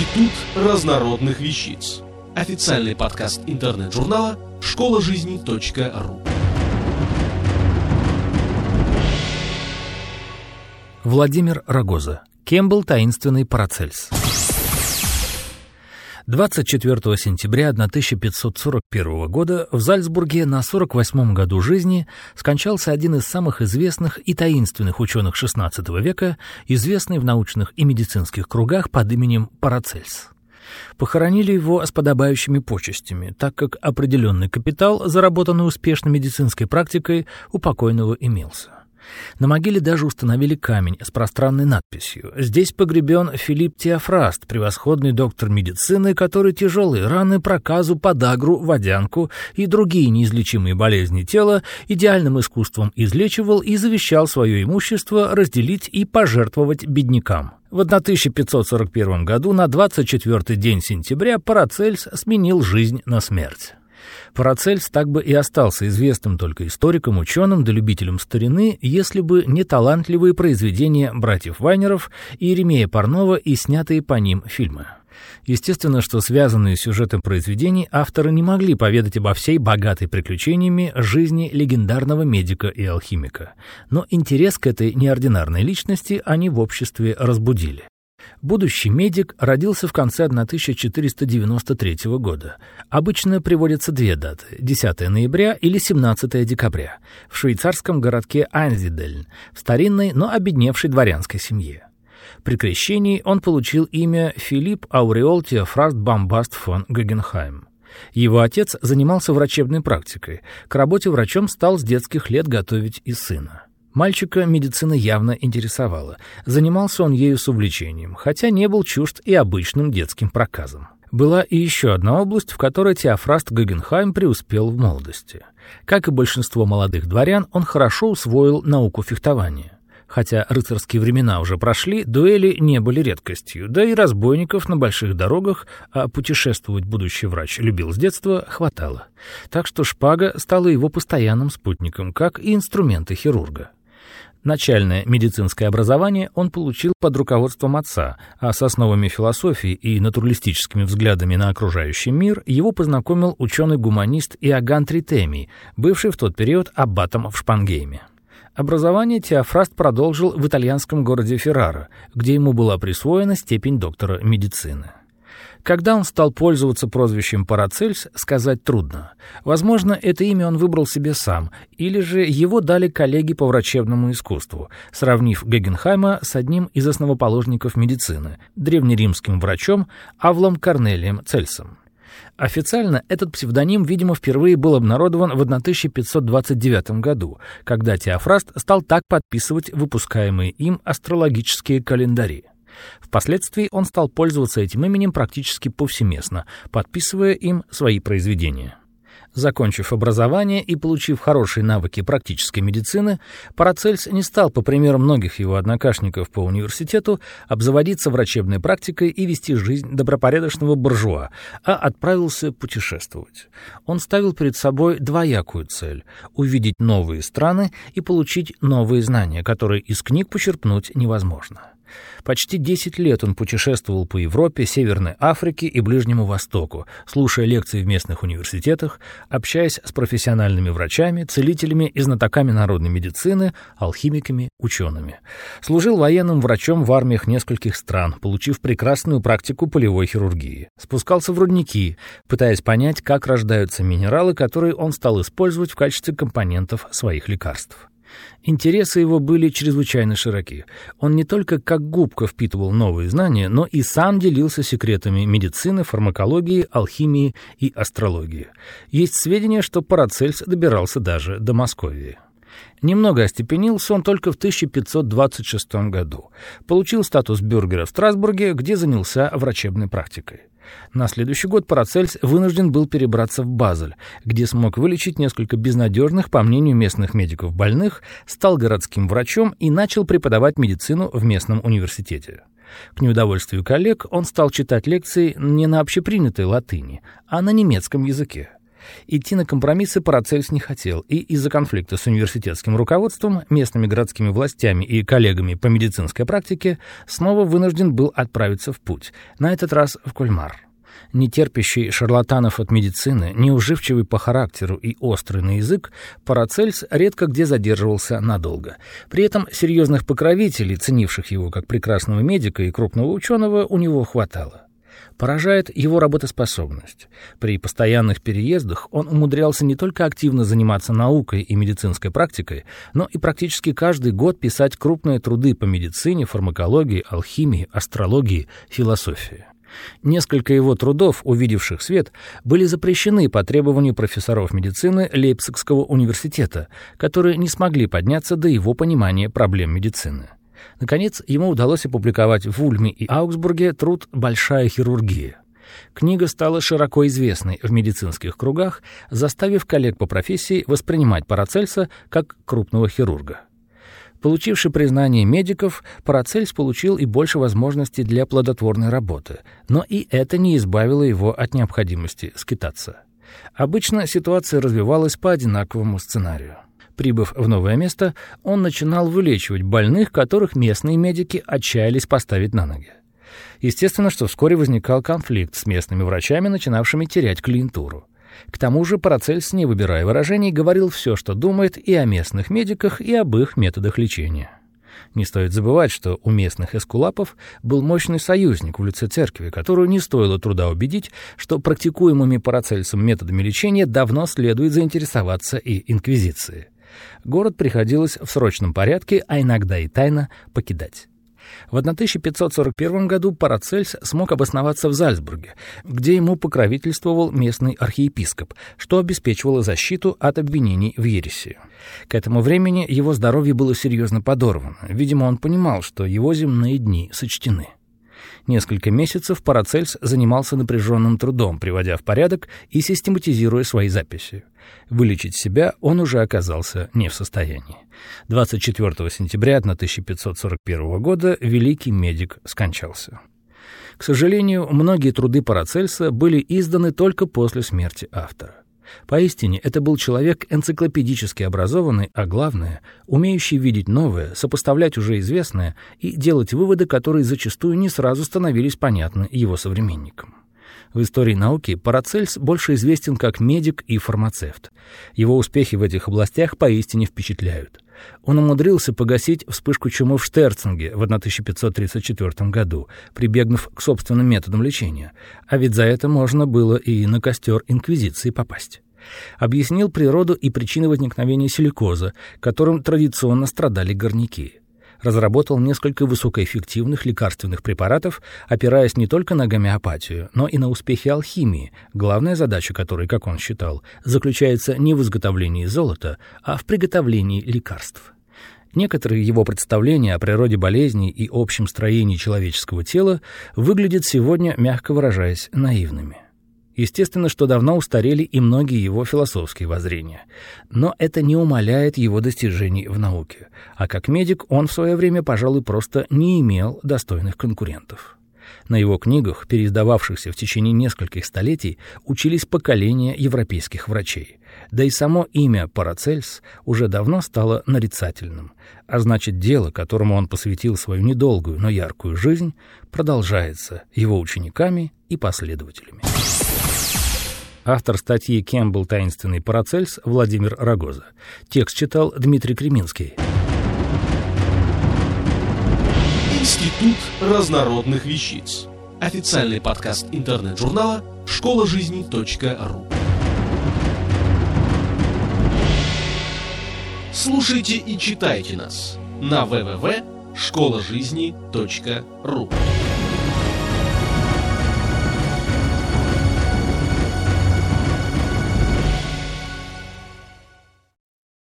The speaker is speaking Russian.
Институт разнородных вещиц. Официальный подкаст интернет-журнала школа жизни.ру. Владимир Рогоза. Кем был таинственный Парацельс? 24 сентября 1541 года в Зальцбурге на 48 году жизни скончался один из самых известных и таинственных ученых XVI века, известный в научных и медицинских кругах под именем Парацельс. Похоронили его с подобающими почестями, так как определенный капитал, заработанный успешной медицинской практикой, у покойного имелся. На могиле даже установили камень с пространной надписью. Здесь погребен Филипп Теофраст, превосходный доктор медицины, который тяжелые раны, проказу, подагру, водянку и другие неизлечимые болезни тела идеальным искусством излечивал и завещал свое имущество разделить и пожертвовать беднякам. В 1541 году на 24 день сентября Парацельс сменил жизнь на смерть. Парацельс так бы и остался известным только историком, ученым да любителем старины, если бы не талантливые произведения братьев Вайнеров и Еремея Парнова и снятые по ним фильмы. Естественно, что связанные с сюжетом произведений авторы не могли поведать обо всей богатой приключениями жизни легендарного медика и алхимика. Но интерес к этой неординарной личности они в обществе разбудили. Будущий медик родился в конце 1493 года. Обычно приводятся две даты – 10 ноября или 17 декабря, в швейцарском городке Айнзидельн, в старинной, но обедневшей дворянской семье. При крещении он получил имя Филипп Ауреол Теофраст Бомбаст фон Гогенхайм. Его отец занимался врачебной практикой. К работе врачом стал с детских лет готовить и сына. Мальчика медицина явно интересовала. Занимался он ею с увлечением, хотя не был чужд и обычным детским проказом. Была и еще одна область, в которой Теофраст Гогенхайм преуспел в молодости. Как и большинство молодых дворян, он хорошо усвоил науку фехтования. Хотя рыцарские времена уже прошли, дуэли не были редкостью, да и разбойников на больших дорогах, а путешествовать будущий врач любил с детства, хватало. Так что шпага стала его постоянным спутником, как и инструменты хирурга. Начальное медицинское образование он получил под руководством отца, а с основами философии и натуралистическими взглядами на окружающий мир его познакомил ученый-гуманист Иоганн Тритемий, бывший в тот период аббатом в Шпангейме. Образование Теофраст продолжил в итальянском городе Феррара, где ему была присвоена степень доктора медицины. Когда он стал пользоваться прозвищем Парацельс, сказать трудно. Возможно, это имя он выбрал себе сам, или же его дали коллеги по врачебному искусству, сравнив Гегенхайма с одним из основоположников медицины, древнеримским врачом Авлом Корнелием Цельсом. Официально этот псевдоним, видимо, впервые был обнародован в 1529 году, когда Теофраст стал так подписывать выпускаемые им астрологические календари. Впоследствии он стал пользоваться этим именем практически повсеместно, подписывая им свои произведения. Закончив образование и получив хорошие навыки практической медицины, Парацельс не стал, по примеру многих его однокашников по университету, обзаводиться врачебной практикой и вести жизнь добропорядочного буржуа, а отправился путешествовать. Он ставил перед собой двоякую цель — увидеть новые страны и получить новые знания, которые из книг почерпнуть невозможно. Почти 10 лет он путешествовал по Европе, Северной Африке и Ближнему Востоку, слушая лекции в местных университетах, общаясь с профессиональными врачами, целителями и знатоками народной медицины, алхимиками, учеными. Служил военным врачом в армиях нескольких стран, получив прекрасную практику полевой хирургии. Спускался в рудники, пытаясь понять, как рождаются минералы, которые он стал использовать в качестве компонентов своих лекарств. Интересы его были чрезвычайно широки. Он не только как губка впитывал новые знания, но и сам делился секретами медицины, фармакологии, алхимии и астрологии. Есть сведения, что Парацельс добирался даже до Московии. Немного остепенился он только в 1526 году. Получил статус бюргера в Страсбурге, где занялся врачебной практикой. На следующий год Парацельс вынужден был перебраться в Базель, где смог вылечить несколько безнадежных, по мнению местных медиков, больных, стал городским врачом и начал преподавать медицину в местном университете. К неудовольствию коллег он стал читать лекции не на общепринятой латыни, а на немецком языке. Идти на компромиссы Парацельс не хотел, и из-за конфликта с университетским руководством, местными городскими властями и коллегами по медицинской практике снова вынужден был отправиться в путь, на этот раз в Кольмар. Нетерпящий шарлатанов от медицины, неуживчивый по характеру и острый на язык, Парацельс редко где задерживался надолго. При этом серьезных покровителей, ценивших его как прекрасного медика и крупного ученого, у него хватало. Поражает его работоспособность. При постоянных переездах он умудрялся не только активно заниматься наукой и медицинской практикой, но и практически каждый год писать крупные труды по медицине, фармакологии, алхимии, астрологии, философии. Несколько его трудов, увидевших свет, были запрещены по требованию профессоров медицины Лейпцигского университета, которые не смогли подняться до его понимания проблем медицины. Наконец, ему удалось опубликовать в Ульме и Аугсбурге труд «Большая хирургия». Книга стала широко известной в медицинских кругах, заставив коллег по профессии воспринимать Парацельса как крупного хирурга. Получивший признание медиков, Парацельс получил и больше возможностей для плодотворной работы, но и это не избавило его от необходимости скитаться. Обычно ситуация развивалась по одинаковому сценарию. Прибыв в новое место, он начинал вылечивать больных, которых местные медики отчаялись поставить на ноги. Естественно, что вскоре возникал конфликт с местными врачами, начинавшими терять клиентуру. К тому же Парацельс, не выбирая выражений, говорил все, что думает и о местных медиках, и об их методах лечения. Не стоит забывать, что у местных эскулапов был мощный союзник в лице церкви, которую не стоило труда убедить, что практикуемыми Парацельсом методами лечения давно следует заинтересоваться и инквизиции. Город приходилось в срочном порядке, а иногда и тайно покидать. В 1541 году Парацельс смог обосноваться в Зальцбурге, где ему покровительствовал местный архиепископ, что обеспечивало защиту от обвинений в ереси. К этому времени его здоровье было серьезно подорвано. Видимо, он понимал, что его земные дни сочтены. Несколько месяцев Парацельс занимался напряженным трудом, приводя в порядок и систематизируя свои записи. Вылечить себя он уже оказался не в состоянии. 24 сентября 1541 года великий медик скончался. К сожалению, многие труды Парацельса были изданы только после смерти автора. Поистине, это был человек энциклопедически образованный, а главное, умеющий видеть новое, сопоставлять уже известное и делать выводы, которые зачастую не сразу становились понятны его современникам. В истории науки Парацельс больше известен как медик и фармацевт. Его успехи в этих областях поистине впечатляют. Он умудрился погасить вспышку чумы в Штерцинге в 1534 году, прибегнув к собственным методам лечения, а ведь за это можно было и на костер Инквизиции попасть. Объяснил природу и причины возникновения силикоза, которым традиционно страдали горняки разработал несколько высокоэффективных лекарственных препаратов, опираясь не только на гомеопатию, но и на успехи алхимии, главная задача которой, как он считал, заключается не в изготовлении золота, а в приготовлении лекарств. Некоторые его представления о природе болезней и общем строении человеческого тела выглядят сегодня, мягко выражаясь, наивными. Естественно, что давно устарели и многие его философские воззрения. Но это не умаляет его достижений в науке. А как медик он в свое время, пожалуй, просто не имел достойных конкурентов. На его книгах, переиздававшихся в течение нескольких столетий, учились поколения европейских врачей. Да и само имя Парацельс уже давно стало нарицательным, а значит, дело, которому он посвятил свою недолгую, но яркую жизнь, продолжается его учениками и последователями. Автор статьи «Кем таинственный Парацельс» Владимир Рогоза. Текст читал Дмитрий Креминский. Институт разнородных вещиц. Официальный подкаст интернет-журнала школа жизни .ру. Слушайте и читайте нас на www.школажизни.ру.